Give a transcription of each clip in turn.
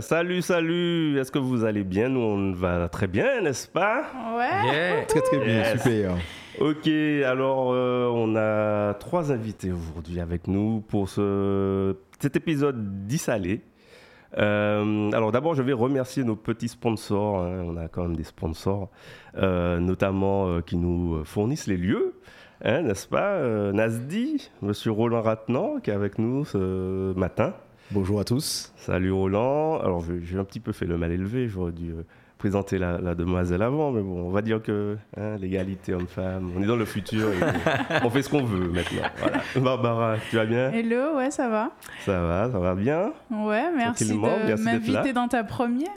Salut, salut. Est-ce que vous allez bien? Nous, on va très bien, n'est-ce pas? Ouais. Très, très bien, super. Ok, alors euh, on a trois invités aujourd'hui avec nous pour ce, cet épisode d'Issalé. Euh, alors d'abord, je vais remercier nos petits sponsors. hein. On a quand même des sponsors, euh, notamment euh, qui nous fournissent les lieux, hein, n'est-ce pas Nasdi, Monsieur Roland Ratnan, qui est avec nous ce matin. Bonjour à tous. Salut Roland. Alors j'ai un petit peu fait le mal élevé. J'aurais dû présenter la, la demoiselle avant, mais bon, on va dire que hein, l'égalité homme-femme, on est dans le futur et on fait ce qu'on veut maintenant. Voilà. Barbara, tu vas bien? Hello, ouais, ça va. Ça va, ça va bien? Ouais, merci Tranquillement, de m'inviter dans ta première.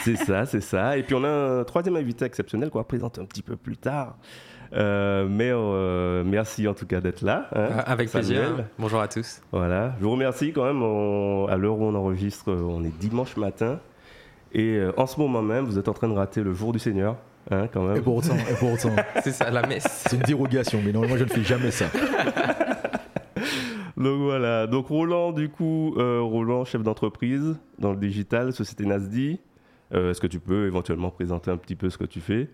C'est ça, c'est ça. Et puis on a un troisième invité exceptionnel qu'on va présenter un petit peu plus tard. Euh, mais euh, merci en tout cas d'être là. hein, Ah, Avec Samuel. plaisir. Bonjour à tous. Voilà, je vous remercie quand même. On- à l'heure où on enregistre, on est dimanche matin. Et euh, en ce moment même, vous êtes en train de rater le jour du Seigneur. Hein, quand même. Et pour autant, et pour autant, C'est ça, la messe. c'est une dérogation, mais normalement, je ne fais jamais ça. Donc voilà. Donc Roland, du coup, euh, Roland, chef d'entreprise dans le digital, société Nasdi. Euh, Est-ce que tu peux éventuellement présenter un petit peu ce que tu fais?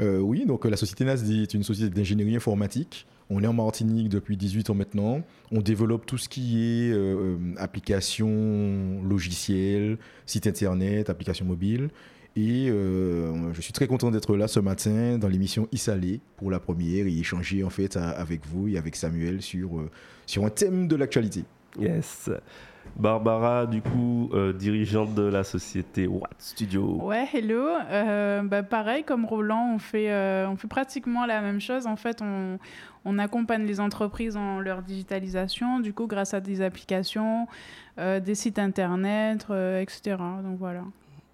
Euh, oui, donc euh, la société NASDI est une société d'ingénierie informatique. On est en Martinique depuis 18 ans maintenant. On développe tout ce qui est euh, euh, applications, logiciels, site internet, applications mobiles. Et euh, je suis très content d'être là ce matin dans l'émission Issalé pour la première et échanger en fait avec vous et avec Samuel sur, sur un thème de l'actualité. Yes. Barbara, du coup, euh, dirigeante de la société Watt Studio. Ouais, hello. Euh, bah, pareil, comme Roland, on fait, euh, on fait pratiquement la même chose. En fait, on, on accompagne les entreprises dans leur digitalisation, du coup, grâce à des applications, euh, des sites internet, etc. Donc voilà.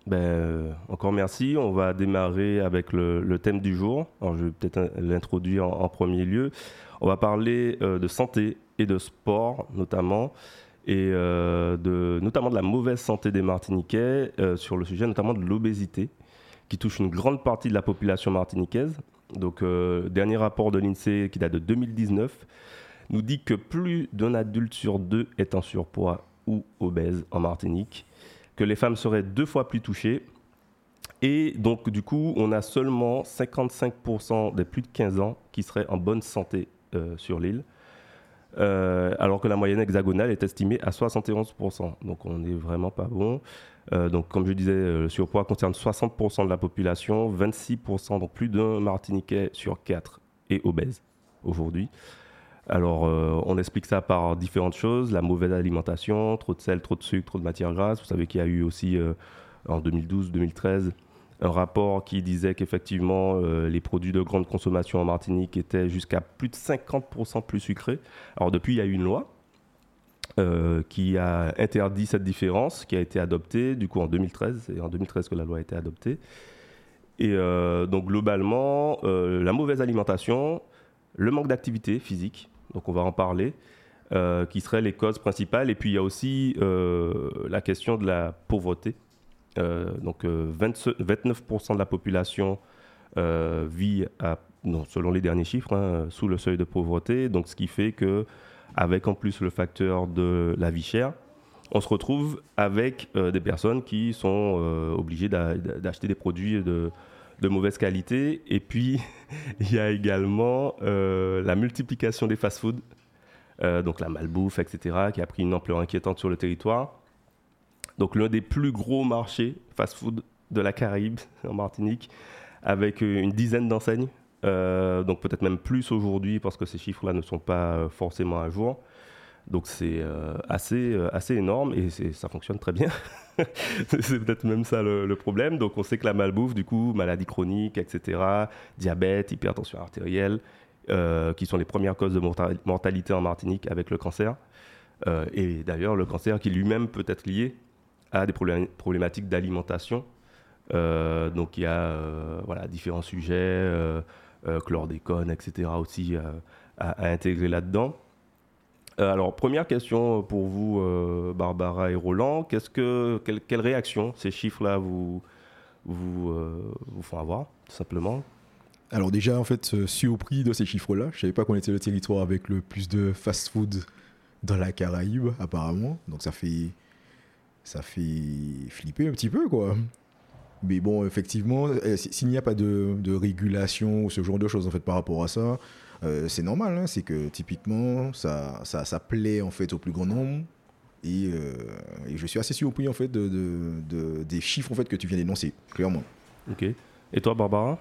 Ben, encore merci. On va démarrer avec le, le thème du jour. Alors, je vais peut-être l'introduire en, en premier lieu. On va parler de santé et de sport, notamment, et euh, notamment de la mauvaise santé des Martiniquais, euh, sur le sujet notamment de l'obésité, qui touche une grande partie de la population martiniquaise. Donc, euh, dernier rapport de l'INSEE qui date de 2019 nous dit que plus d'un adulte sur deux est en surpoids ou obèse en Martinique que les femmes seraient deux fois plus touchées. Et donc, du coup, on a seulement 55% des plus de 15 ans qui seraient en bonne santé euh, sur l'île, Euh, alors que la moyenne hexagonale est estimée à 71%. Donc, on n'est vraiment pas bon. Euh, donc, comme je disais, euh, le surpoids concerne 60% de la population, 26%, donc plus d'un Martiniquais sur 4 est obèse aujourd'hui. Alors, on explique ça par différentes choses. La mauvaise alimentation, trop de sel, trop de sucre, trop de matières grasses. Vous savez qu'il y a eu aussi, en 2012-2013, un rapport qui disait qu'effectivement, euh, les produits de grande consommation en Martinique étaient jusqu'à plus de 50% plus sucrés. Alors, depuis, il y a eu une loi euh, qui a interdit cette différence, qui a été adoptée, du coup, en 2013. C'est en 2013 que la loi a été adoptée. Et euh, donc, globalement, la mauvaise alimentation, le manque d'activité physique, donc on va en parler, qui seraient les causes principales. Et puis il y a aussi la question de la pauvreté. Euh, donc euh, 20 29% de la population euh, vit, selon les derniers chiffres, hein, sous le seuil de pauvreté. Donc ce qui fait que, avec en plus le facteur de la vie chère, on se retrouve avec euh, des personnes qui sont euh, obligées d'a- d'acheter des produits de, mauvaise qualité. Et puis, il y a également euh, la multiplication des fast-foods, euh, donc la malbouffe, etc., qui a pris une ampleur inquiétante sur le territoire. Donc, l'un des plus gros marchés fast-food de la Caraïbe, en Martinique, avec euh, une dizaine d'enseignes. Euh, donc, peut-être même plus aujourd'hui, parce que ces chiffres-là ne sont pas euh, forcément à jour. Donc, c'est assez, assez énorme et ça fonctionne très bien. c'est peut-être même ça le, le problème. Donc, on sait que la malbouffe, du coup, maladie chronique, etc., diabète, hypertension artérielle, qui sont les premières causes de morta- mortalité en Martinique avec le cancer. Et d'ailleurs, le cancer qui lui-même peut être lié à des problém- problématiques d'alimentation. Euh, donc, il y a euh, voilà, différents sujets, euh, euh, chlordécone, etc., aussi à, intégrer là-dedans. Alors, première question pour vous, Barbara et Roland. Qu'est-ce que, quelle, quelle réaction ces chiffres-là vous, vous, vous font avoir, tout simplement? Alors déjà, en fait, surpris de ces chiffres-là. Je savais pas qu'on était le territoire avec le plus de fast-food dans la Caraïbe, apparemment. Donc ça fait, ça fait flipper un petit peu, quoi. Mais bon, effectivement, euh, s'il n'y a pas de, de régulation ou ce genre de choses, en fait, par rapport à ça, euh, c'est normal. hein. C'est que typiquement, ça, ça, ça plaît, en fait, au plus grand nombre. Et, euh, et je suis assez surpris, en fait, de, de- de- des chiffres, en fait, que tu viens d'énoncer, clairement. Ok. Et toi, Barbara?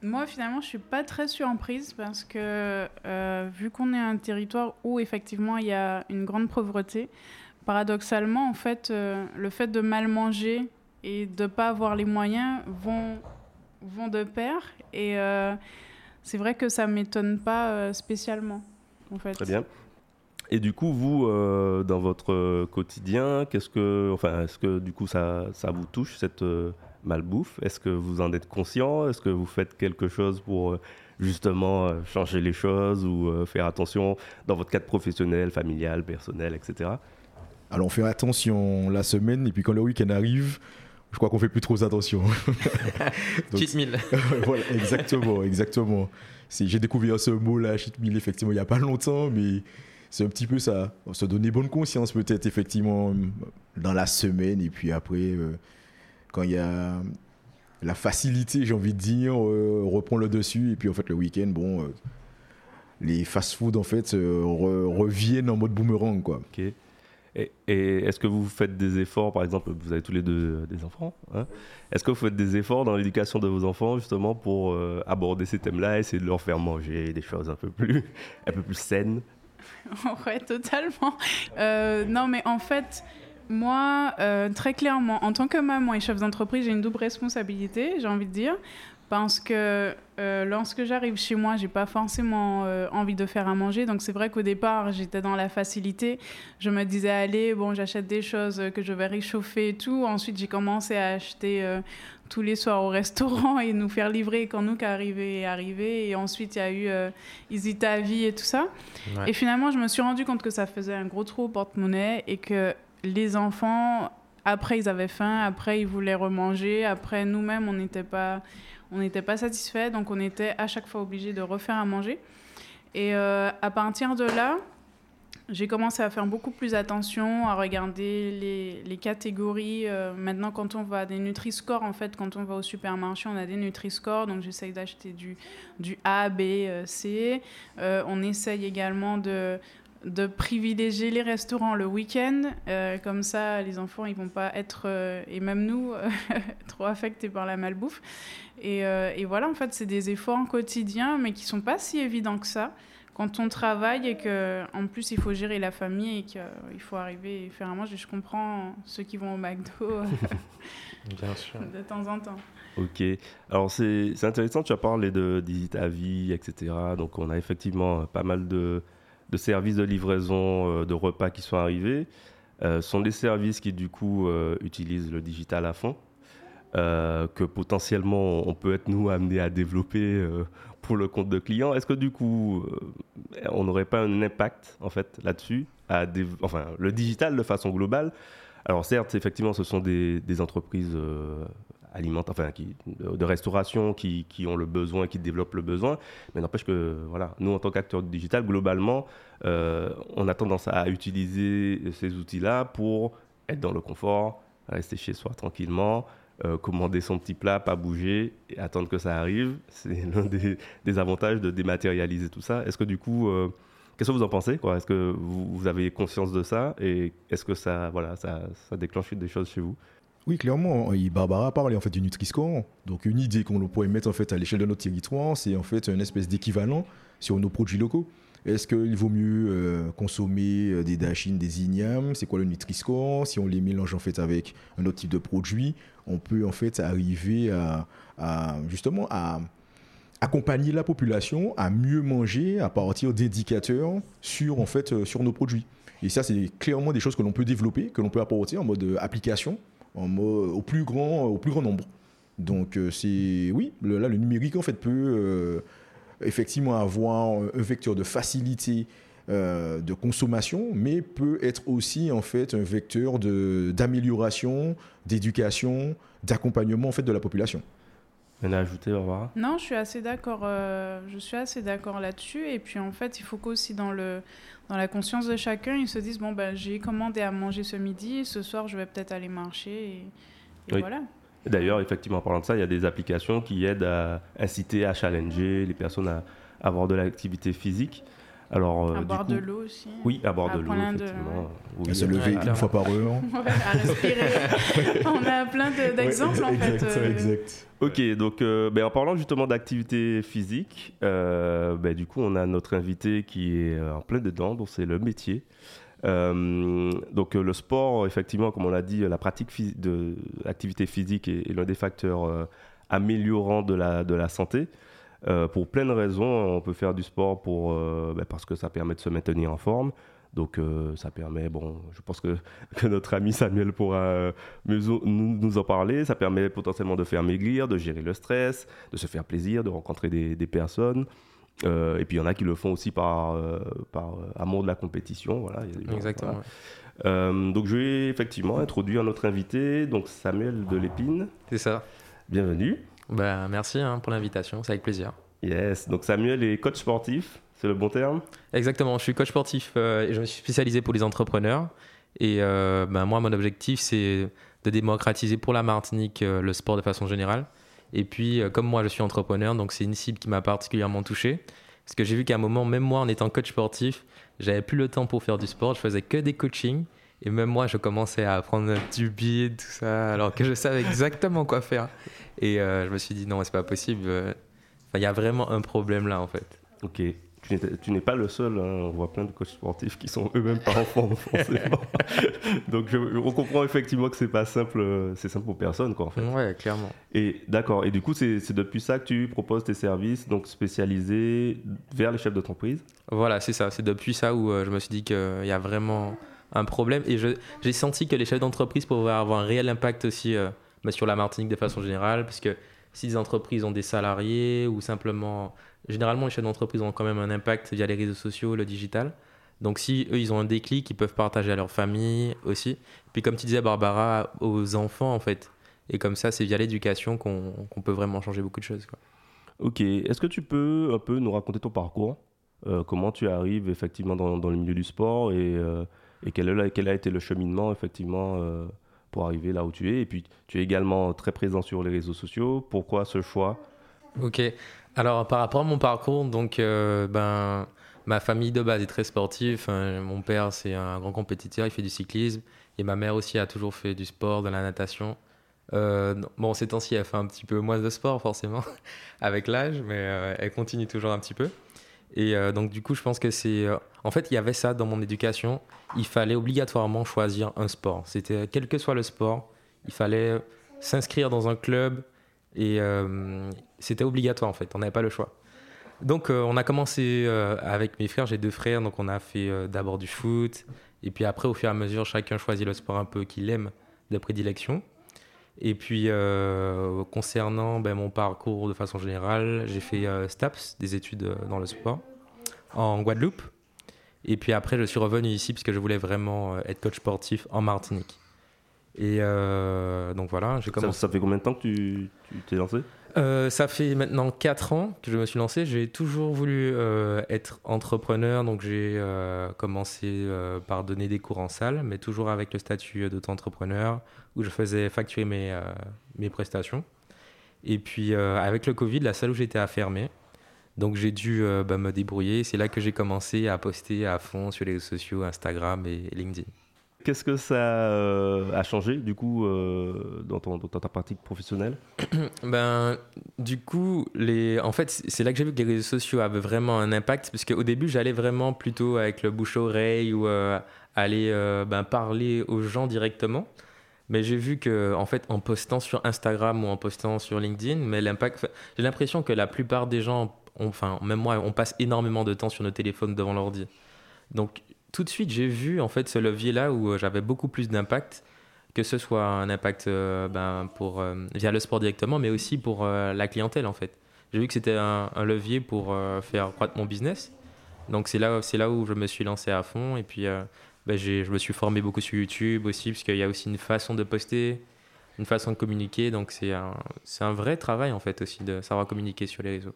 Moi, finalement, je suis pas très surprise parce que euh, vu qu'on est un territoire où effectivement il y a une grande pauvreté, paradoxalement, en fait, euh, le fait de mal manger et de pas avoir les moyens vont vont de pair. Et euh, c'est vrai que ça m'étonne pas euh, spécialement. Très bien. Et du coup, vous, dans votre quotidien, qu'est-ce que, enfin, est-ce que du coup ça, ça vous touche cette malbouffe? Est-ce que vous en êtes conscient? Est-ce que vous faites quelque chose pour justement changer les choses ou faire attention dans votre cadre professionnel, familial, personnel, etc. Alors on fait attention la semaine et puis quand le week-end arrive, je crois qu'on fait plus trop attention. Cheat meal. voilà, exactement, exactement. J'ai découvert ce mot-là, cheat meal, effectivement, il n'y a pas longtemps, mais c'est un petit peu ça. Se donner bonne conscience, peut-être, effectivement, dans la semaine, et puis après, euh, quand il y a la facilité, j'ai envie de dire, euh, reprend le dessus, et puis en fait, le week-end, bon, euh, les fast-food, en fait, euh, re- reviennent en mode boomerang, quoi. Ok. Et, est-ce que vous faites des efforts, par exemple, vous avez tous les deux euh, des enfants, hein est-ce que vous faites des efforts dans l'éducation de vos enfants justement pour euh, aborder ces thèmes-là, essayer de leur faire manger des choses un peu plus, un peu plus saines? Ouais, totalement. Euh, non, mais en fait, moi, très clairement, en tant que maman et chef d'entreprise, j'ai une double responsabilité, j'ai envie de dire. Parce que euh, lorsque j'arrive chez moi, j'ai pas forcément euh, envie de faire à manger. Donc c'est vrai qu'au départ, j'étais dans la facilité. Je me disais, allez, bon, j'achète des choses que je vais réchauffer et tout. Ensuite, j'ai commencé à acheter euh, tous les soirs au restaurant et nous faire livrer quand nous qu'arrivé est arrivé. Et ensuite, il y a eu euh, Vie et tout ça. Ouais. Et finalement, je me suis rendu compte que ça faisait un gros trou au porte-monnaie et que les enfants, après, ils avaient faim, après, ils voulaient remanger, après, nous-mêmes, on n'était pas, on n'était pas satisfaits, donc on était à chaque fois obligés de refaire à manger. Et euh, à partir de là, j'ai commencé à faire beaucoup plus attention, à regarder les, les catégories. Euh, maintenant, quand on va à des Nutri-Score, en fait, quand on va au supermarché, on a des Nutri-Score. Donc, j'essaye d'acheter du, du A, B, euh, C. On essaye également de, de privilégier les restaurants le week-end. Comme ça, les enfants, ils vont pas être, et même nous, trop affectés par la malbouffe. Et, euh, et voilà, en fait, c'est des efforts quotidiens, mais qui sont pas si évidents que ça quand on travaille et que en plus il faut gérer la famille et qu'il faut arriver et faire à manger. Je comprends ceux qui vont au McDo euh, Bien sûr. de temps en temps. Ok. Alors c'est intéressant, tu as parlé de Digita Vie, etc. Donc on a effectivement euh, pas mal de, de services de livraison de repas qui sont arrivés. Euh, ce sont des services qui du coup euh, utilisent le digital à fond, euh, que potentiellement on peut être nous amenés à développer euh, pour le compte de clients. Est-ce que du coup euh, on n'aurait pas un impact en fait là-dessus, enfin le digital de façon globale? Alors certes, effectivement, ce sont des, entreprises alimentaires, enfin, de, restauration qui, ont le besoin, qui développent le besoin, mais n'empêche que, voilà, nous, en tant qu'acteurs du digital, globalement, on a tendance à utiliser ces outils-là pour être dans le confort, rester chez soi tranquillement, euh, commander son petit plat, pas bouger et attendre que ça arrive. C'est l'un des, avantages de dématérialiser tout ça. Est-ce que du coup, euh, qu'est-ce que vous en pensez Est-ce que vous, avez conscience de ça et est-ce que ça, voilà, ça, ça déclenche des choses chez vous? Oui, clairement. Et Barbara parlé en fait du Nutri-Score. Donc une idée qu'on pourrait mettre en fait à l'échelle de notre territoire, c'est en fait une espèce d'équivalent sur nos produits locaux. Est-ce qu'il vaut mieux euh, consommer euh, des dachines, des ignames? C'est quoi le Nutri-Score? Si on les mélange en fait avec un autre type de produit, on peut en fait arriver à, justement à accompagner la population à mieux manger à partir d'indicateurs sur en fait euh, sur nos produits. Et ça, c'est clairement des choses que l'on peut développer, que l'on peut apporter en mode application au, plus grand, au plus grand nombre. Donc, c'est oui, le, là, le numérique en fait peut effectivement avoir un vecteur de facilité euh, de consommation, mais peut être aussi en fait un vecteur de- d'amélioration, d'éducation, d'accompagnement en fait de la population. Rien à ajouter, Barbara? Non, je suis assez d'accord. euh, je suis assez d'accord là-dessus. Et puis en fait, il faut qu'aussi dans le dans la conscience de chacun, ils se disent bon ben j'ai commandé à manger ce midi, ce soir je vais peut-être aller marcher et, et Oui. voilà. D'ailleurs, effectivement, en parlant de ça, il y a des applications qui aident à inciter, à challenger les personnes à avoir de l'activité physique. Alors, euh, à du boire coup- de l'eau aussi. Oui, à boire À de l'eau, de- effectivement. Oui, À se euh, lever une fois par heure. À respirer. On a plein de- d'exemples en fait. Exact, euh, exact. Ok, donc euh, ben, en parlant justement d'activité physique, euh, ben, du coup on a notre invité qui est euh, en plein dedans, donc c'est le métier. Euh, donc euh, le sport, effectivement, comme on l'a dit, la pratique de l'activité physique est, l'un des facteurs euh, améliorants de la, santé. Pour plein de raisons, on peut faire du sport pour, ben, parce que ça permet de se maintenir en forme. Donc ça permet, bon, je pense que, notre ami Samuel pourra nous, en parler. Ça permet potentiellement de faire maigrir, de gérer le stress, de se faire plaisir, de rencontrer des personnes. Euh, et puis il y en a qui le font aussi par, euh, par euh, amour de la compétition. Voilà, Il y a des gens- Exactement. voilà. Euh, donc je vais effectivement introduire notre invité, donc Samuel de l'Épine. C'est ça. Bienvenue. Bah, merci hein, pour l'invitation, c'est avec plaisir. Yes, donc Samuel est coach sportif, c'est le bon terme? Exactement, je suis coach sportif euh, et je me suis spécialisé pour les entrepreneurs. Et euh, ben, moi, mon objectif, c'est de démocratiser pour la Martinique euh, le sport de façon générale. Et puis, euh, comme moi, je suis entrepreneur, donc c'est une cible qui m'a particulièrement touché. Parce que j'ai vu qu'à un moment, même moi, en étant coach sportif, j'avais plus le temps pour faire du sport. Je faisais que des coachings. Et même moi, je commençais à apprendre du bide, tout ça, alors que je savais exactement quoi faire. Et euh, je me suis dit, non, c'est pas possible. Euh, Il y a vraiment un problème là, en fait. Ok. Tu n'es- pas le seul, hein. on voit plein de coachs sportifs qui sont eux-mêmes pas en forme forcément. Donc je- on comprend effectivement que c'est pas simple, euh, c'est simple pour personne quoi en fait. Ouais, clairement. Et d'accord, et du coup c'est depuis ça que tu proposes tes services, donc spécialisés vers les chefs d'entreprise? Voilà, c'est ça. C'est depuis ça où euh, je me suis dit qu'il y a vraiment un problème. Et j'ai senti que les chefs d'entreprise pouvaient avoir un réel impact aussi euh, bah, sur la Martinique de façon générale. Parce que si les entreprises ont des salariés ou simplement. Généralement, les chefs d'entreprise ont quand même un impact via les réseaux sociaux, le digital. Donc si eux, ils ont un déclic, ils peuvent partager à leur famille aussi. Puis comme tu disais, Barbara, aux enfants en fait. Et comme ça, c'est via l'éducation qu'on peut vraiment changer beaucoup de choses. Ok, est-ce que tu peux un peu nous raconter ton parcours? Euh, Comment tu arrives effectivement dans, le milieu du sport et, euh, quel, quel a été le cheminement effectivement euh, pour arriver là où tu es Et puis tu es également très présent sur les réseaux sociaux. Pourquoi ce choix? Ok. Alors, par rapport à mon parcours, donc, euh, ben, ma famille de base est très sportive. Enfin, mon père, c'est un grand compétiteur, il fait du cyclisme. Et ma mère aussi a toujours fait du sport, de la natation. Euh, bon, ces temps-ci, elle fait un petit peu moins de sport, forcément, avec l'âge, mais euh, elle continue toujours un petit peu. Et euh, donc, du coup, je pense que c'est. euh, en fait, il y avait ça dans mon éducation. Il fallait obligatoirement choisir un sport. C'était, quel que soit le sport, il fallait s'inscrire dans un club. Et euh, c'était obligatoire, en fait. On n'avait pas le choix. Donc, euh, on a commencé euh, avec mes frères. J'ai deux frères. Donc, on a fait euh, d'abord du foot. Et puis après, au fur et à mesure, chacun choisit le sport un peu qu'il aime de prédilection. Et puis, euh, concernant ben, mon parcours de façon générale, j'ai fait euh, STAPS, des études euh, dans le sport, en Guadeloupe. Et puis après, je suis revenu ici parce que je voulais vraiment euh, être coach sportif en Martinique. Et euh, donc voilà, j'ai ça, commencé. ça fait combien de temps que tu t'es lancé? Euh, ça fait maintenant 4 ans que je me suis lancé. J'ai toujours voulu euh, être entrepreneur, donc j'ai euh, commencé par donner des cours en salle, mais toujours avec le statut d'auto-entrepreneur, où je faisais facturer mes, mes prestations. Et puis avec le Covid, la salle où j'étais a fermé. Donc j'ai dû bah, me débrouiller. C'est là que j'ai commencé à poster à fond sur les réseaux sociaux, Instagram et LinkedIn. Qu'est-ce que ça euh, a changé du coup euh, dans, ta pratique professionnelle Ben, du coup, les... en fait, c'est là que j'ai vu que les réseaux sociaux avaient vraiment un impact, parce qu'au début, j'allais vraiment plutôt avec le bouche-oreille ou euh, aller ben, parler aux gens directement. Mais j'ai vu que, en fait, en postant sur Instagram ou en postant sur LinkedIn, mais l'impact, j'ai l'impression que la plupart des gens, enfin, même moi, on passe énormément de temps sur nos téléphones devant l'ordi. Donc, tout de suite, j'ai vu en fait ce levier-là où euh, j'avais beaucoup plus d'impact que ce soit un impact euh, ben, pour, euh, via le sport directement, mais aussi pour la clientèle en fait. J'ai vu que c'était un, levier pour faire croître mon business. Donc c'est là, là où je me suis lancé à fond. Et puis ben, je me suis formé beaucoup sur YouTube aussi, parce qu'il y a aussi une façon de poster. une façon de communiquer. Donc c'est un, un vrai travail en fait aussi de savoir communiquer sur les réseaux.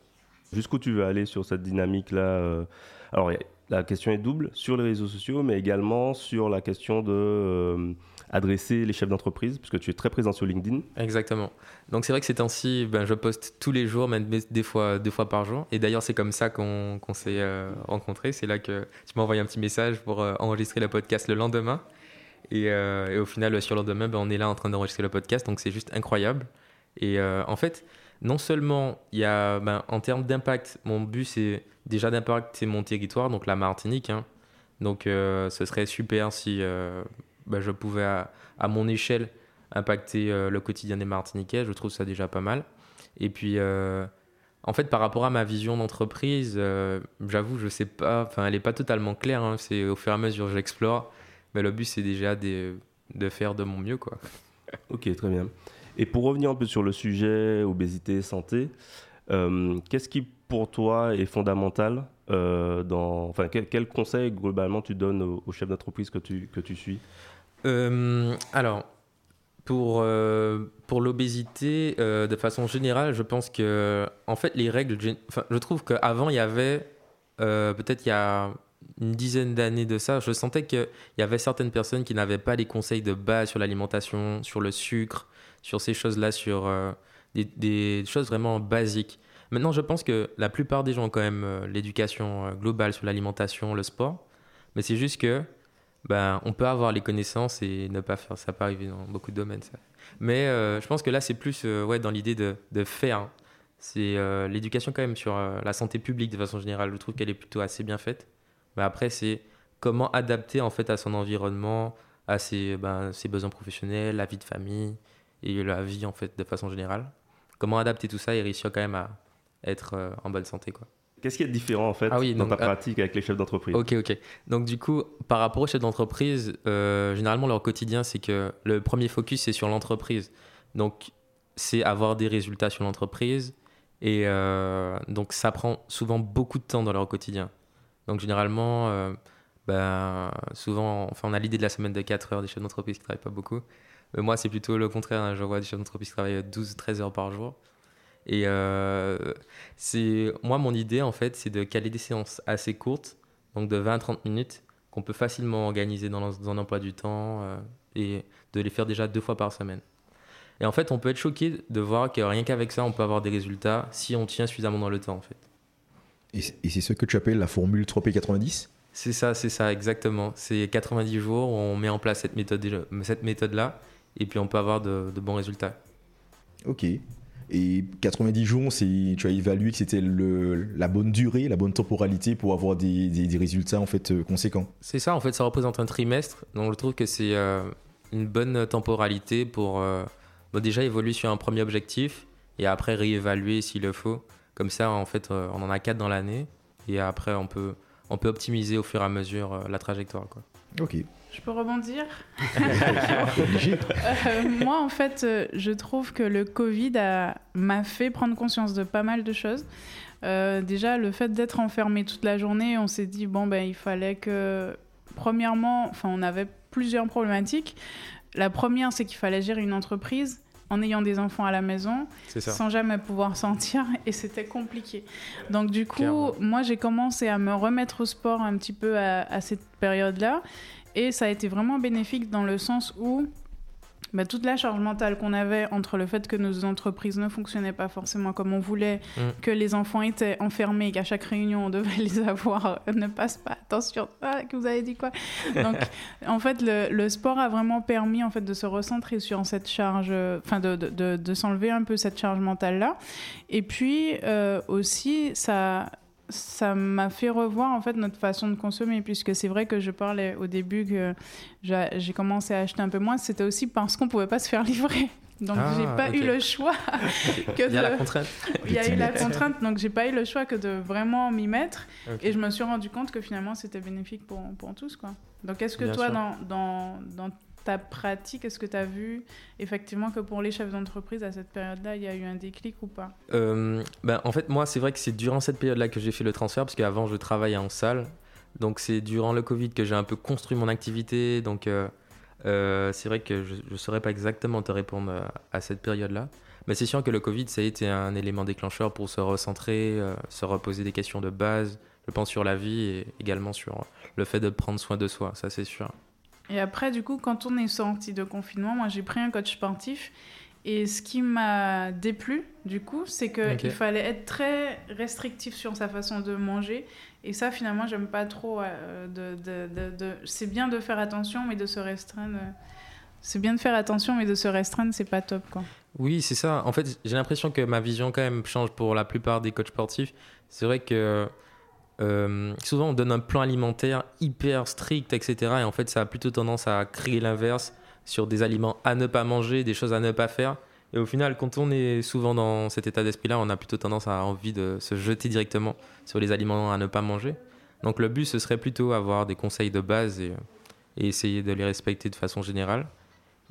Jusqu'où tu veux aller sur cette dynamique-là Alors la question est double sur les réseaux sociaux, mais également sur la question de euh, adresser les chefs d'entreprise, puisque tu es très présent sur LinkedIn. Exactement. Donc c'est vrai que ces temps-ci, ben, je poste tous les jours, même des fois deux fois par jour. Et d'ailleurs, c'est comme ça qu'on s'est euh, rencontrés. C'est là que tu m'as envoyé un petit message pour enregistrer le podcast le lendemain. Et, au final, sur le lendemain, ben, on est là en train d'enregistrer le podcast. Donc c'est juste incroyable. Et en fait, non seulement il y a, ben, en termes d'impact, mon but c'est déjà d'impacter mon territoire, donc la Martinique. Hein. Donc euh, ce serait super si euh, ben, je pouvais à, mon échelle impacter euh, le quotidien des Martiniquais. Je trouve ça déjà pas mal. Et puis en fait par rapport à ma vision d'entreprise, j'avoue je sais pas, enfin elle est pas totalement claire. Hein. c'est au fur et à mesure j'explore. Mais le but c'est déjà de, faire de mon mieux quoi. Ok très bien. Et pour revenir un peu sur le sujet obésité, santé, qu'est-ce qui pour toi est fondamental euh, dans, enfin, quel, quel, conseil globalement tu donnes aux, chefs d'entreprise que tu, que tu suis? Euh, Alors, pour, pour l'obésité, de façon générale, je pense que, en fait, les règles, je trouve qu'avant, il y avait, peut-être il y a une dizaine d'années de ça, je sentais qu'il y avait certaines personnes qui n'avaient pas les conseils de base sur l'alimentation, sur le sucre, sur ces choses-là, sur euh, des, choses vraiment basiques. Maintenant, je pense que la plupart des gens ont quand même euh, l'éducation euh, globale sur l'alimentation, le sport, mais c'est juste que ben, on peut avoir les connaissances et ne pas faire. Ça peut arriver dans beaucoup de domaines. Mais je pense que là, c'est plus ouais, dans l'idée de, faire. C'est l'éducation quand même sur la santé publique de façon générale. Je trouve qu'elle est plutôt assez bien faite. Mais après, c'est comment adapter en fait à son environnement, à ses, ben, ses besoins professionnels, la vie de famille, et la vie en fait de façon générale. Comment adapter tout ça et réussir quand même à être euh, en bonne santé quoi. Qu'est-ce qui est différent en fait ah dans ta euh, pratique avec les chefs d'entreprise? Ok, ok. Donc du coup, par rapport aux chefs d'entreprise, euh, généralement leur quotidien, c'est que le premier focus c'est sur l'entreprise. Donc c'est avoir des résultats sur l'entreprise et donc ça prend souvent beaucoup de temps dans leur quotidien. Donc généralement, ben, souvent, enfin, on a l'idée de la semaine de 4 heures des chefs d'entreprise qui travaillent pas beaucoup. Euh, moi, c'est plutôt le contraire. Hein. Je vois des chefs d'entreprise qui travaillent 12-13 heures par jour. Et euh, c'est moi, mon idée, en fait, c'est de caler des séances assez courtes, donc de 20-30 minutes, qu'on peut facilement organiser dans, un emploi du temps euh, et de les faire déjà deux fois par semaine. Et en fait, on peut être choqué de voir que rien qu'avec ça, on peut avoir des résultats si on tient suffisamment dans le temps, en fait. Et c'est ce que tu appelles la formule 3P90 C'est ça, c'est ça, exactement. C'est 90 jours où on met en place cette méthode, cette méthode-là et puis on peut avoir de, bons résultats. Ok. Et 90 jours, tu as évalué que c'était la bonne durée, la bonne temporalité pour avoir des, des, résultats en fait euh, conséquents. C'est ça, en fait, ça représente un trimestre. Donc je trouve que c'est euh, une bonne temporalité pour euh, déjà évoluer sur un premier objectif et après réévaluer s'il le faut. Comme ça, en fait, on en a quatre dans l'année et après on peut, on peut optimiser au fur et à mesure la trajectoire. Quoi. Ok. Je peux rebondir euh, Moi, en fait, euh, je trouve que le Covid m'a fait prendre conscience de pas mal de choses. Euh, déjà, le fait d'être enfermé toute la journée, on s'est dit, bon, ben, il fallait que, premièrement, enfin, on avait plusieurs problématiques. La première, c'est qu'il fallait gérer une entreprise en ayant des enfants à la maison, sans jamais pouvoir sortir, et c'était compliqué. Donc du coup, moi j'ai commencé à me remettre au sport un petit peu à cette période-là, et ça a été vraiment bénéfique dans le sens où bah, toute la charge mentale qu'on avait entre le fait que nos entreprises ne fonctionnaient pas forcément comme on voulait, mm. que les enfants étaient enfermés, qu'à chaque réunion on devait les avoir, euh, ne passe pas, attention, ah, que vous avez dit quoi? Donc en fait le, le, sport a vraiment permis en fait de se recentrer sur cette charge, enfin de, de, de, s'enlever un peu cette charge mentale là. Et puis euh, aussi ça ça m'a fait revoir en fait notre façon de consommer puisque c'est vrai que je parlais au début que j'ai commencé à acheter un peu moins. C'était aussi parce qu'on pouvait pas se faire livrer. Donc ah, j'ai pas eu le choix que il y a la contrainte. Il y a eu la contrainte donc j'ai pas eu le choix que de vraiment m'y mettre. Et je me suis rendu compte que finalement c'était bénéfique pour, pour tous quoi. Donc est-ce que toi dans, dans, dans ta pratique, est-ce que tu as vu effectivement que pour les chefs d'entreprise à cette période-là, il y a eu un déclic ou pas? Euh, ben, En fait, moi, c'est vrai que c'est durant cette période-là que j'ai fait le transfert, parce qu'avant, je travaillais en salle. Donc, c'est durant le Covid que j'ai un peu construit mon activité. Donc, euh, Euh, c'est vrai que je ne saurais pas exactement te répondre à, cette période-là. Mais c'est sûr que le Covid, ça a été un élément déclencheur pour se recentrer, se reposer des questions de base, je pense, sur la vie et également sur le fait de prendre soin de soi, ça c'est sûr. Et après, du coup, quand on est sorti de confinement, moi j'ai pris un coach sportif. Et ce qui m'a déplu, du coup, c'est qu'il fallait être très restrictif sur sa façon de manger. Et ça, finalement, j'aime pas trop. Euh, de, de, de, C'est bien de faire attention, mais de se restreindre. C'est bien de faire attention, mais de se restreindre, c'est pas top, quoi. Oui, c'est ça. En fait, j'ai l'impression que ma vision, quand même, change pour la plupart des coachs sportifs. C'est vrai que euh, souvent, on donne un plan alimentaire hyper strict, etc. Et en fait, ça a plutôt tendance à créer l'inverse sur des aliments à ne pas manger, des choses à ne pas faire. Et au final, quand on est souvent dans cet état d'esprit-là, on a plutôt tendance à envie de se jeter directement sur les aliments à ne pas manger. Donc le but, ce serait plutôt avoir des conseils de base et, essayer de les respecter de façon générale,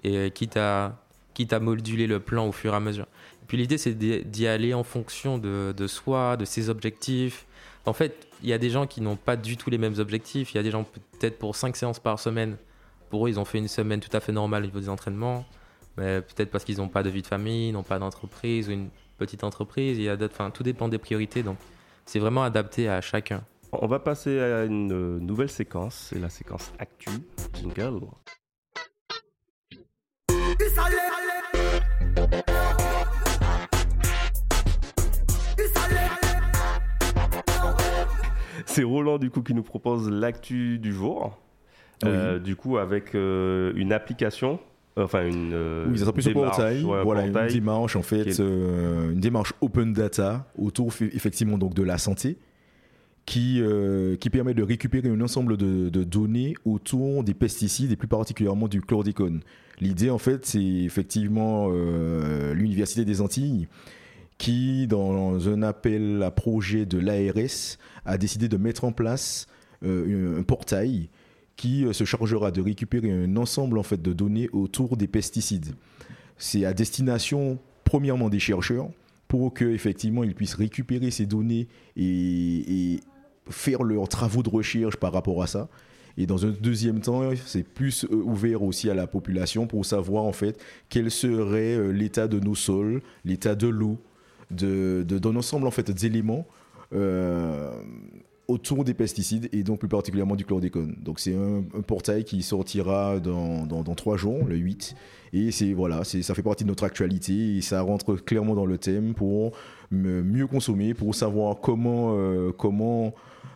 et quitte à, quitte à moduler le plan au fur et à mesure. Et puis l'idée, c'est d'y aller en fonction de soi, de ses objectifs. En fait, il y a des gens qui n'ont pas du tout les mêmes objectifs. Il y a des gens peut-être pour 5 séances par semaine. Pour eux, ils ont fait une semaine tout à fait normale au niveau des entraînements. Mais peut-être parce qu'ils n'ont pas de vie de famille, n'ont pas d'entreprise ou une petite entreprise. Il y a enfin, tout dépend des priorités. Donc, c'est vraiment adapté à chacun. On va passer à une nouvelle séquence. C'est la séquence Actu Jingle. C'est Roland du coup qui nous propose l'actu du jour. Euh, du coup avec euh, une application enfin une euh, oui, ça plus démarche, portail, voilà une démarche en fait une démarche open data autour effectivement donc de la santé qui, qui permet de récupérer un ensemble de, de, données autour des pesticides et plus particulièrement du chlordécone. L'idée en fait c'est effectivement l'université des Antilles qui, dans un appel à projet de l'ARS, a décidé de mettre en place euh, un portail qui euh, se chargera de récupérer un ensemble en fait, de données autour des pesticides. C'est à destination, premièrement, des chercheurs, pour qu'effectivement ils puissent récupérer ces données et, et, faire leurs travaux de recherche par rapport à ça. Et dans un deuxième temps, c'est plus euh, ouvert aussi à la population pour savoir en fait quel serait l'état de nos sols, l'état de l'eau, d'un de, ensemble en fait d'éléments euh, autour des pesticides et donc plus particulièrement du chlordécone. Donc c'est un, portail qui sortira dans, dans, trois jours, le 8. Et c'est voilà, ça fait partie de notre actualité et ça rentre clairement dans le thème pour mieux consommer, pour savoir comment, euh, comment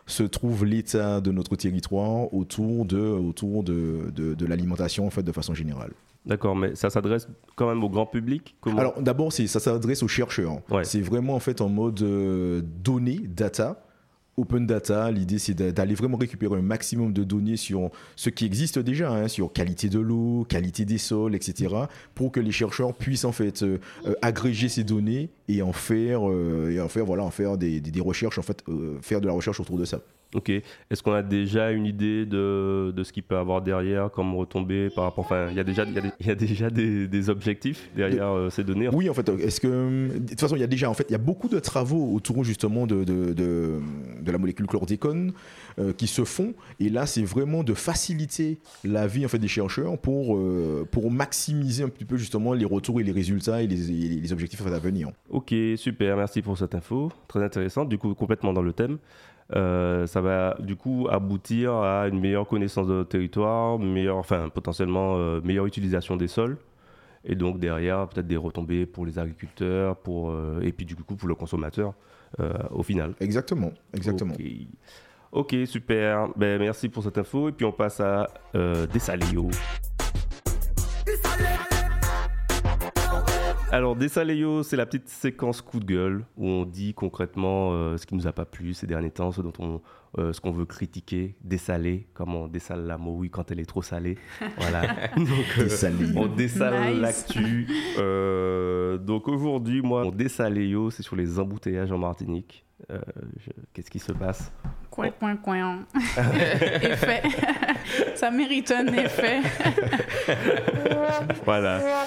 se trouve l'état de notre territoire autour de, autour de, de, l'alimentation en fait de façon générale. D'accord, mais ça s'adresse quand même au grand public Alors d'abord, ça s'adresse aux chercheurs. C'est vraiment en fait en mode euh, données, data, open data. L'idée, c'est d'aller vraiment récupérer un maximum de données sur ce qui existe déjà, hein, sur qualité de l'eau, qualité des sols, etc., pour que les chercheurs puissent en fait euh, euh, agréger ces données et en faire, et en faire, voilà, en faire des, des recherches, en fait, faire de la recherche autour de ça. Ok. Est-ce qu'on a déjà une idée de, de ce qu'il peut avoir derrière comme retombée par rapport. Enfin, il y a déjà, il y a, déjà des, des, objectifs derrière euh, ces données Oui, en fait. Est-ce que. De toute façon, il y a déjà. En fait, il y a beaucoup de travaux autour justement de, de, de, la molécule chlordécone euh, qui se font. Et là, c'est vraiment de faciliter la vie en fait, des chercheurs pour, euh, pour maximiser un petit peu justement les retours et les résultats et les, les objectifs à venir. Ok, super. Merci pour cette info. Très intéressante. Du coup, complètement dans le thème. Euh, ça va du coup aboutir à une meilleure connaissance de notre territoire, meilleure, enfin potentiellement euh, meilleure utilisation des sols, et donc derrière peut-être des retombées pour les agriculteurs, pour euh, et puis du coup pour le consommateur au final. Exactement, exactement. Ok, super. Ben, merci pour cette info et puis on passe à Dessaléo. Alors, Dessaléo, c'est la petite séquence coup de gueule où on dit concrètement euh, ce qui nous a pas plu ces derniers temps, ce dont on, euh, ce qu'on veut critiquer, dessaler, comme on dessale la oui quand elle est trop salée. Voilà. donc, euh, on dessale l'actu. donc aujourd'hui, moi, mon Dessaléo, c'est sur les embouteillages en Martinique. Qu'est-ce qui se passe? Coin, coin, coin. effet. Ça mérite un effet. voilà.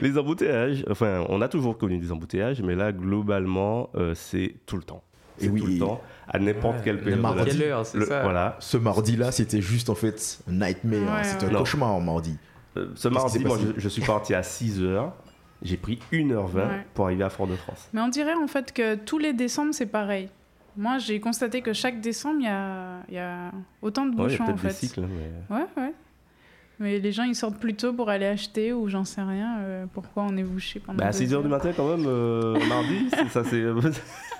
les embouteillages, enfin, on a toujours connu des embouteillages, mais là, globalement, euh, c'est tout le temps. C'est oui, tout le et- temps, à n'importe Ouais, quelle période. mardi. Quelle heure, c'est Le- ça Voilà. Ce mardi-là, c'était juste en fait un nightmare. Ouais, c'était ouais. un Non. cauchemar mardi. Euh, ce mardi, moi, je, je suis parti à 6h. J'ai pris 1h20 Ouais. pour arriver à Fort-de-France. Mais on dirait en fait que tous les décembre, c'est pareil. Moi, j'ai constaté que chaque décembre, il y a, il y a autant de bouchons en fait. cycles, mais... Ouais, ouais. Mais les gens, ils sortent plus tôt pour aller acheter ou j'en sais rien. euh, pourquoi on est bouché pendant Bah, à deux 6h heures. du matin, quand même, euh, mardi, ça c'est.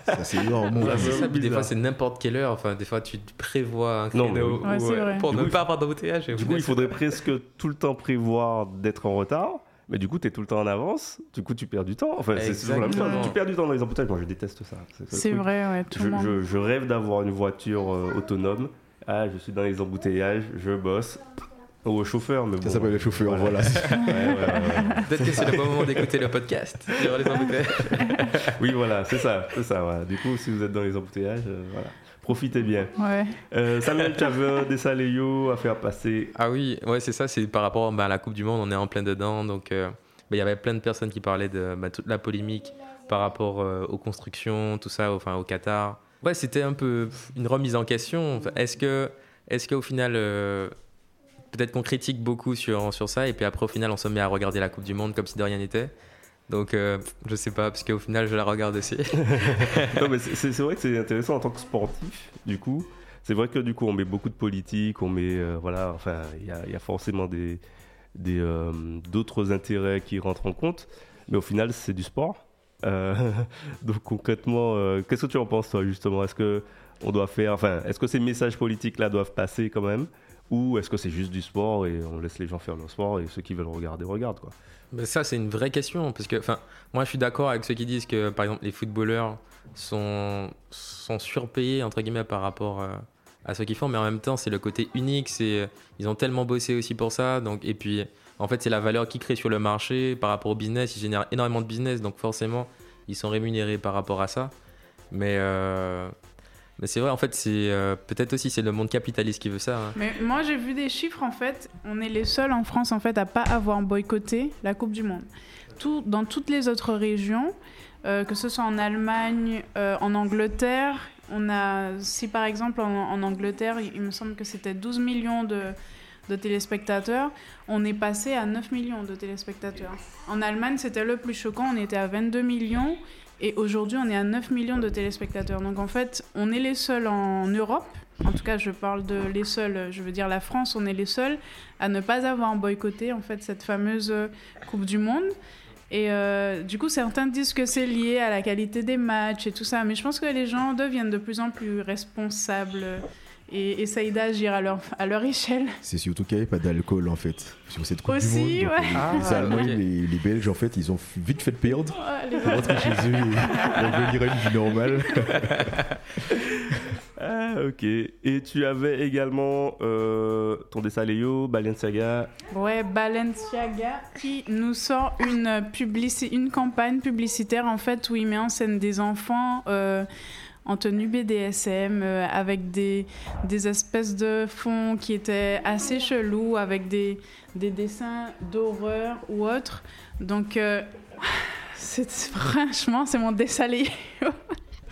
Ça, c'est C'est c'est ça, puis des fois c'est n'importe quelle heure. Enfin, des fois tu prévois un Non, créneau Ouais, c'est euh, vrai. pour Du ne coup, pas avoir d'embouteillage. Du coup, il faudrait presque tout le temps prévoir d'être en retard. Mais du coup, tu es tout le temps en avance. Du coup, tu perds du temps. Enfin, c'est toujours la même chose. Tu perds du temps dans les embouteillages. Moi, je déteste ça. C'est vrai, ouais, tout Je, le monde. je- je rêve d'avoir une voiture euh, autonome. Ah, je suis dans les embouteillages, je bosse. Au chauffeur, mais bon. Ça s'appelle le chauffeur, Voilà. voilà. Ouais, ouais, ouais, ouais. Peut-être que c'est le bon moment d'écouter le podcast sur les embouteillages. Oui, voilà, c'est ça, c'est ça. voilà. Du coup, si vous êtes dans les embouteillages, euh, voilà, profitez bien. Ouais. Euh, Samuel, tu avais un dessin Léo à faire passer. Ah oui, ouais, c'est ça, c'est par rapport bah, à la Coupe du Monde, on est en plein dedans. Donc, euh, bah, il y avait plein de personnes qui parlaient de bah, toute la polémique par rapport euh, aux constructions, tout ça, enfin au Qatar. Ouais, c'était un peu une remise en question. Est-ce que, est-ce qu'au final, euh, peut-être qu'on critique beaucoup sur, sur ça, et puis après, au final, on se met à regarder la Coupe du Monde comme si de rien n'était. Donc, euh, je sais pas, parce qu'au final, je la regarde aussi. c'est vrai que c'est intéressant en tant que sportif, du coup. C'est vrai que du coup, on met beaucoup de politique, on met. euh, voilà, enfin, il y a, forcément euh, d'autres intérêts qui rentrent en compte. Mais au final, c'est du sport. Euh, donc concrètement, qu'est-ce que tu en penses, toi, justement? Est-ce que on doit faire. Enfin, est-ce que ces messages politiques-là doivent passer quand même? Ou est-ce que c'est juste du sport et on laisse les gens faire leur sport et ceux qui veulent regarder, regardent, quoi? Ça, c'est une vraie question. Parce que, enfin, moi, je suis d'accord avec ceux qui disent que, par exemple, les footballeurs sont, sont surpayés, entre guillemets, par rapport euh, à ce qu'ils font. Mais en même temps, c'est le côté unique. C'est, ils ont tellement bossé aussi pour ça. Donc, et puis, en fait, c'est la valeur qu'ils créent sur le marché par rapport au business. Ils génèrent énormément de business. Donc, forcément, ils sont rémunérés par rapport à ça. Mais, euh, mais c'est vrai, en fait, c'est euh, peut-être aussi c'est le monde capitaliste qui veut ça. hein. Mais moi, j'ai vu des chiffres, en fait. On est les seuls en France, en fait, à pas avoir boycotté la Coupe du Monde. Dans toutes les autres régions, euh, que ce soit en Allemagne, euh, en Angleterre, on a, si par exemple en, Angleterre, il, il me semble que c'était 12 millions de, de téléspectateurs, on est passé à 9 millions de téléspectateurs. En Allemagne, c'était le plus choquant, on était à 22 millions. Et aujourd'hui, on est à 9 millions de téléspectateurs. Donc en fait, on est les seuls en Europe. En tout cas, je parle de les seuls, je veux dire la France, on est les seuls à ne pas avoir boycotté en fait cette fameuse Coupe du Monde. Et euh, du coup, certains disent que c'est lié à la qualité des matchs et tout ça, mais je pense que les gens deviennent de plus en plus responsables et essayent d'agir à leur, à leur échelle. C'est surtout qu'il n'y avait pas d'alcool en fait sur cette Coupe Aussi, du Monde. Donc, ouais. les, Ah, les Allemands, les, les Belges en fait, ils ont vite fait perdre Ah, les pour rentrer chez eux et revenir à une vie normale. Ah, ok. Et tu avais également euh, ton dessin Léo, Balenciaga. Ouais, Balenciaga qui nous sort une, publici- une campagne publicitaire en fait où il met en scène des enfants euh, en tenue BDSM euh, avec des, des espèces de fonds qui étaient assez chelous avec des, des dessins d'horreur ou autres. Donc, euh, c'est franchement, c'est mon dessin Léo.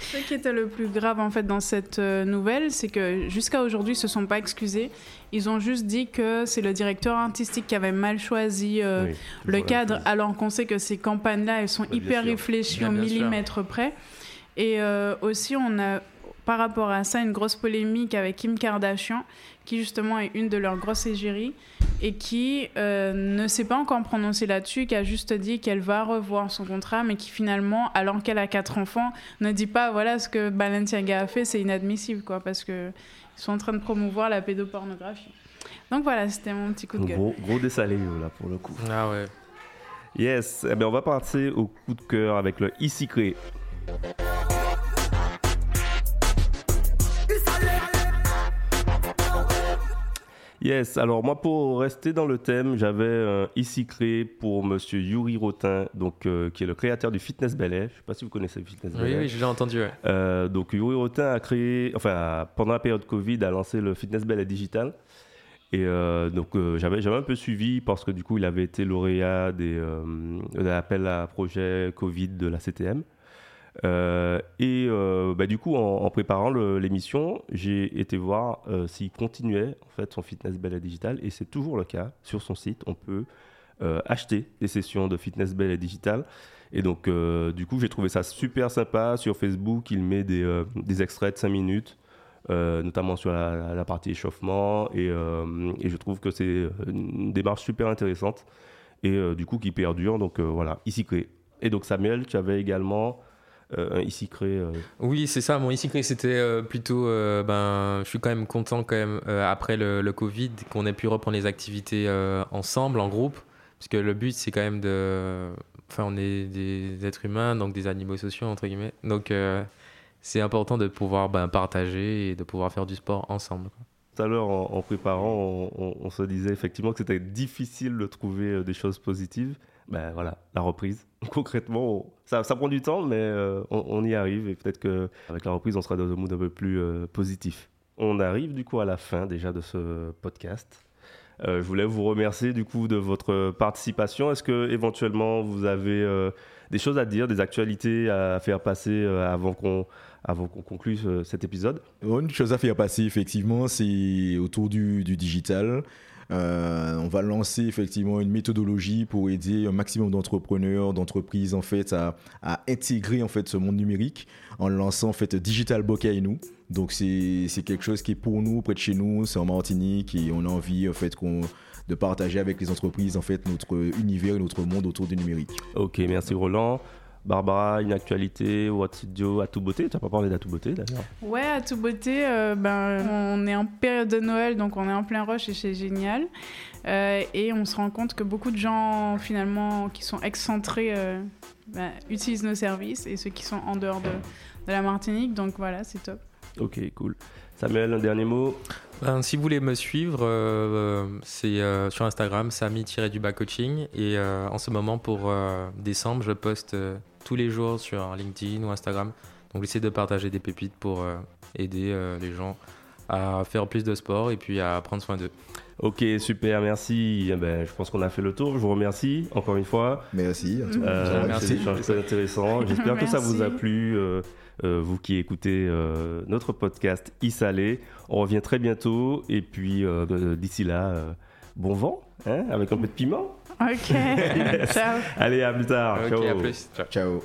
Ce qui était le plus grave en fait dans cette euh, nouvelle, c'est que jusqu'à aujourd'hui, ils se sont pas excusés. Ils ont juste dit que c'est le directeur artistique qui avait mal choisi euh, Oui, le cadre, alors qu'on sait que ces campagnes-là, elles sont Bien hyper sûr. réfléchies Bien, au bien sûr. millimètre près. Et euh, aussi, on a par rapport à ça une grosse polémique avec Kim Kardashian, qui justement est une de leurs grosses égéries et qui euh, ne s'est pas encore prononcée là-dessus, qui a juste dit qu'elle va revoir son contrat, mais qui finalement, alors qu'elle a quatre enfants, ne dit pas voilà ce que Balenciaga a fait, c'est inadmissible, quoi, parce que ils sont en train de promouvoir la pédopornographie. Donc voilà, c'était mon petit coup de gueule. Gros, gros dessin Léo, là, pour le coup. Ah ouais. Yes, eh bien, on va passer au coup de cœur avec le Ici Cré. Yes, alors moi pour rester dans le thème, j'avais un ici créé pour monsieur Yuri Rotin, donc, euh, qui est le créateur du Fitness Ballet. Je ne sais pas si vous connaissez le Fitness Oui, Ballet. oui, j'ai déjà entendu. ouais. Euh, donc Yuri Rotin a créé, enfin pendant la période Covid, a lancé le Fitness Ballet Digital. Et euh, donc euh, j'avais un peu suivi parce que du coup il avait été lauréat des euh, de l'appel à projet Covid de la CTM. Euh, et euh, bah, du coup, en, préparant l'émission, j'ai été voir s'il continuait en fait son fitness bell et digital, et c'est toujours le cas. Sur son site, on peut acheter des sessions de fitness bell et digital. Et donc, du coup, j'ai trouvé ça super sympa. Sur Facebook, il met des, extraits de 5 minutes euh, notamment sur la, partie échauffement. Euh, et, je trouve que c'est une démarche super intéressante et euh, du coup qui perdure. Donc voilà, ici créé. Et donc Samuel, tu avais également un ici créé. Oui, c'est ça. Mon ici créé, c'était plutôt. ben, je suis quand même content quand même après le, le Covid qu'on ait pu reprendre les activités ensemble, en groupe, parce que le but c'est quand même de. Enfin, on est des êtres humains, donc des animaux sociaux entre guillemets. Donc c'est important de pouvoir ben, partager et de pouvoir faire du sport ensemble. Tout à l'heure, en, préparant, on, se disait effectivement que c'était difficile de trouver euh, des choses positives. Ben voilà, la reprise. Concrètement, ça, prend du temps, mais euh, on, y arrive et peut-être qu'avec la reprise, on sera dans un mood un peu plus euh, positif. On arrive du coup à la fin déjà de ce podcast. je voulais vous remercier du coup de votre participation. Est-ce que éventuellement vous avez des choses à dire, des actualités à faire passer avant qu'on avant qu'on conclue cet épisode? Une chose à faire passer, effectivement, c'est autour du, digital. Euh, on va lancer effectivement une méthodologie pour aider un maximum d'entrepreneurs, d'entreprises en fait à, intégrer en fait ce monde numérique en lançant en fait Digital nous. Donc c'est quelque chose qui est pour nous près de chez nous, c'est en Martinique et on a envie en fait de partager avec les entreprises en fait notre univers et notre monde autour du numérique. Ok, merci Roland. Barbara, une actualité ou à tout beauté Tu n'as pas parlé d'à tout beauté d'ailleurs Ouais, à tout beauté, euh, ben, on est en période de Noël, donc on est en plein rush et c'est génial. Euh, et on se rend compte que beaucoup de gens finalement qui sont excentrés euh, ben, utilisent nos services et ceux qui sont en dehors de, de la Martinique. Donc voilà, c'est top. Ok, cool. Samuel, un dernier mot? Ben, Si vous voulez me suivre, c'est sur Instagram, sami-du-bas coaching. Et en ce moment, pour décembre, je poste tous les jours sur LinkedIn ou Instagram. Donc j'essaie de partager des pépites pour euh, aider euh, les gens à faire plus de sport et puis à prendre soin d'eux. Ok, super, merci. Eh ben, je pense qu'on a fait le tour. Je vous remercie encore une fois. Merci. Euh, merci. C'est intéressant. J'espère que ça vous a plu, vous qui écoutez notre podcast Issalé. On revient très bientôt. Et puis d'ici là, bon vent, hein, avec un peu de piment. Ok. Ciao. Allez, à plus tard. Ciao. à plus. Ciao. Ciao.